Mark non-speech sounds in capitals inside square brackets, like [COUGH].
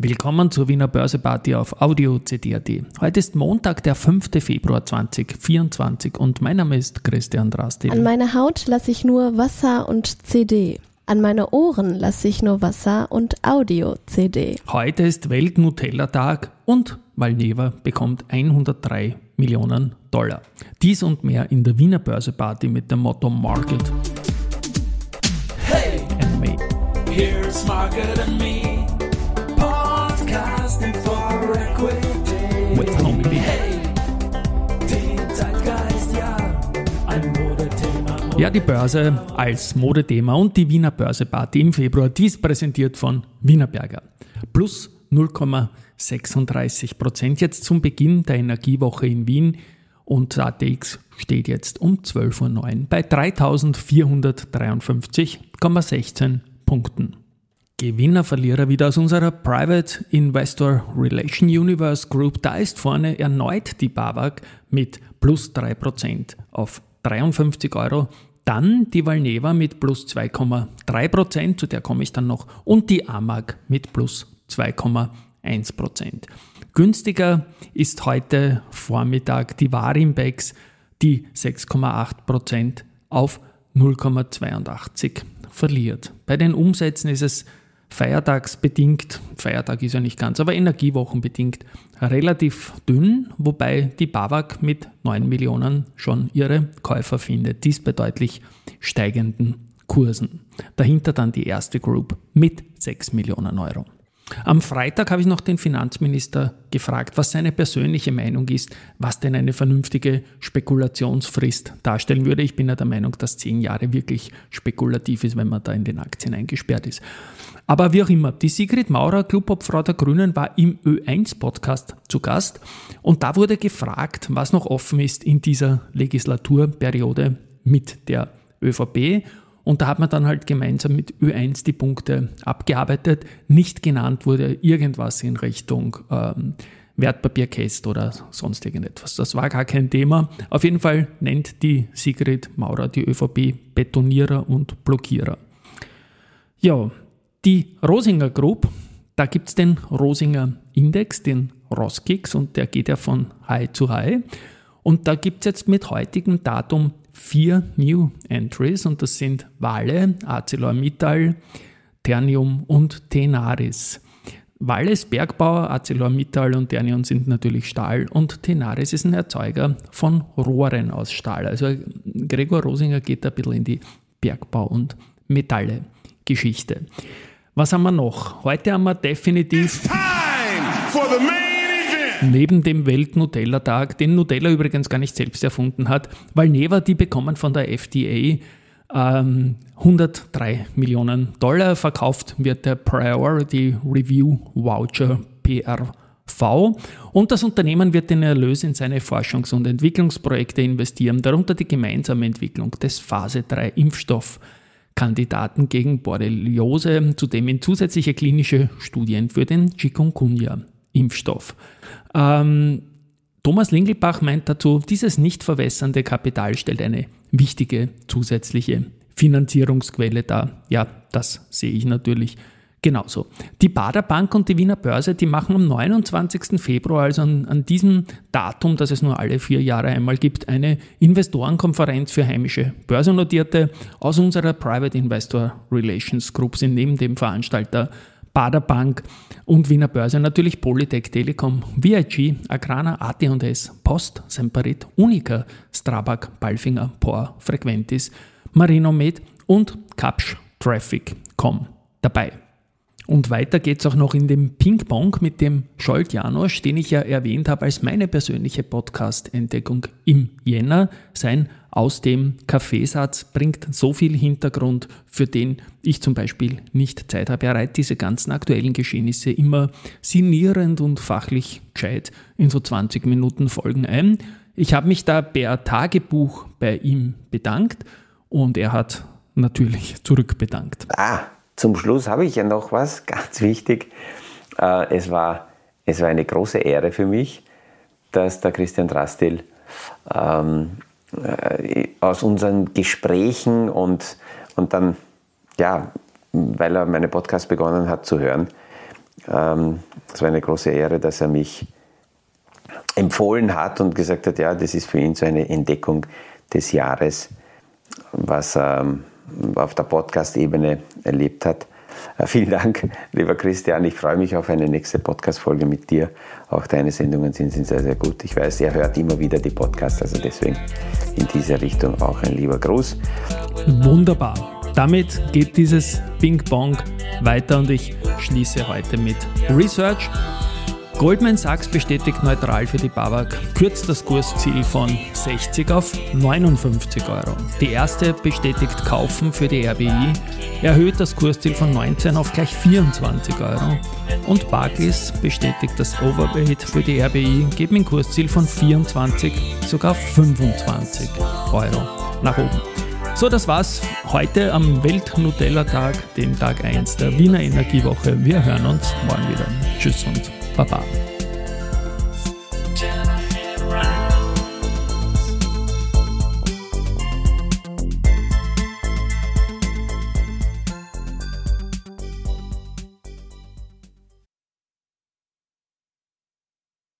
Willkommen zur Wiener Börseparty auf Audio CD.at. Heute ist Montag, der 5. Februar 2024 und mein Name ist Christian Drastil. An meiner Haut lasse ich nur Wasser und CD. An meine Ohren lasse ich nur Wasser und Audio-CD. Heute ist Welt-Nutella-Tag und Valneva bekommt 103 Millionen Dollar. Dies und mehr in der Wiener Börseparty mit dem Motto Market. Hey, and Me. here's Market and Me. Podcasting for Equity. With Homie B. Hey, den Zeitgeist, ja, ein Modethema. Ja, die Börse als Modethema und die Wiener Börseparty im Februar, dies präsentiert von Wienerberger. Plus 0,36 Prozent jetzt zum Beginn der Energiewoche in Wien und ATX steht jetzt um 12.09 Uhr bei 3453,16 Punkten. Gewinner, Verlierer wieder aus unserer Private Investor Relation Universe Group. Da ist vorne erneut die BAWAG mit plus 3% auf 53 Euro. Dann die Valneva mit plus 2,3%, zu der komme ich dann noch. Und die AMAG mit plus 2,1%. Günstiger ist heute Vormittag die Warimbex, die 6,8% auf 0,82 verliert. Bei den Umsätzen ist es feiertagsbedingt, Feiertag ist ja nicht ganz, aber energiewochenbedingt relativ dünn, wobei die BAWAG mit 9 Millionen schon ihre Käufer findet. Dies bei deutlich steigenden Kursen. Dahinter dann die erste Group mit 6 Millionen Euro. Am Freitag habe ich noch den Finanzminister gefragt, was seine persönliche Meinung ist, was denn eine vernünftige Spekulationsfrist darstellen würde. Ich bin ja der Meinung, dass zehn Jahre wirklich spekulativ ist, wenn man da in den Aktien eingesperrt ist. Aber wie auch immer, die Sigrid Maurer, Clubobfrau der Grünen, war im Ö1-Podcast zu Gast und da wurde gefragt, was noch offen ist in dieser Legislaturperiode mit der ÖVP und da hat man dann halt gemeinsam mit Ö1 die Punkte abgearbeitet. Nicht genannt wurde irgendwas in Richtung ähm, Wertpapierkäst oder sonst irgendetwas. Das war gar kein Thema. Auf jeden Fall nennt die Sigrid Maurer die ÖVP Betonierer und Blockierer. Ja, die Rosinger Group, da gibt es den Rosinger Index, den Roskix, und der geht ja von High zu High. Und da gibt es jetzt mit heutigem Datum vier New Entries und das sind Vale, ArcelorMittal, Ternium und Tenaris. Vale ist Bergbauer, ArcelorMittal und Ternium sind natürlich Stahl und Tenaris ist ein Erzeuger von Rohren aus Stahl. Also Gregor Rosinger geht da ein bisschen in die Bergbau- und Metalle-Geschichte. Was haben wir noch? Heute haben wir definitiv time for the event. Neben dem Welt-Nutella-Tag, den Nutella übrigens gar nicht selbst erfunden hat, Valneva, die bekommen von der FDA ähm, 103 Millionen Dollar. Verkauft wird der Priority Review Voucher PRV und das Unternehmen wird den Erlös in seine Forschungs- und Entwicklungsprojekte investieren, darunter die gemeinsame Entwicklung des Phase 3 Impfstoffkandidaten gegen Borreliose, zudem in zusätzliche klinische Studien für den Chikungunya-Impfstoff. Ähm, Thomas Lingelbach meint dazu, dieses nicht verwässernde Kapital stellt eine wichtige zusätzliche Finanzierungsquelle dar. Ja, das sehe ich natürlich genauso. Die Bader Bank und die Wiener Börse, die machen am 29. Februar, also an, an diesem Datum, das es nur alle vier Jahre einmal gibt, eine Investorenkonferenz für heimische Börsennotierte. Aus unserer Private Investor Relations Group sind neben dem Veranstalter Bader Bank und Wiener Börse natürlich Polytech Telekom, VIG, Agrana, AT&S, Post, Semperit, Unica, Strabag, Balfinger, POR, Frequentis, Marinomed und Capsch Traffic.com dabei. Und weiter geht es auch noch in dem Ping-Pong mit dem Scholt Janosch, den ich ja erwähnt habe als meine persönliche Podcast-Entdeckung im Jänner. Sein aus dem Kaffeesatz bringt so viel Hintergrund, für den ich zum Beispiel nicht Zeit habe. Er reiht diese ganzen aktuellen Geschehnisse immer sinnierend und fachlich gescheit in so 20 Minuten Folgen ein. Ich habe mich da per Tagebuch bei ihm bedankt und er hat natürlich zurückbedankt. Ah, zum Schluss habe ich ja noch was, [LAUGHS] ganz wichtig. Äh, Es war, es war eine große Ehre für mich, dass der Christian Drastil ähm, äh, aus unseren Gesprächen und, und dann, ja, weil er meine Podcast begonnen hat zu hören, Ähm, es war eine große Ehre, dass er mich empfohlen hat und gesagt hat, ja, das ist für ihn so eine Entdeckung des Jahres, was er ähm, auf der Podcast-Ebene erlebt hat. Äh, vielen Dank, lieber Christian. Ich freue mich auf eine nächste Podcast-Folge mit dir. Auch deine Sendungen sind, sind sehr, sehr gut. Ich weiß, er hört immer wieder die Podcasts, also deswegen in diese Richtung auch ein lieber Gruß. Wunderbar. Damit geht dieses Ping-Pong weiter und ich schließe heute mit Research Goldman Sachs bestätigt neutral für die BAWAG, kürzt das Kursziel von 60 auf 59 Euro. Die erste bestätigt Kaufen für die RBI, erhöht das Kursziel von 19 auf gleich 24 Euro. Und Barclays bestätigt das Overweight für die RBI, geben ein Kursziel von 24 sogar auf 25 Euro nach oben. So, das war's heute am Welt-Nutella-Tag, dem Tag 1 der Wiener Energiewoche. Wir hören uns morgen wieder. Tschüss und Pa, pa.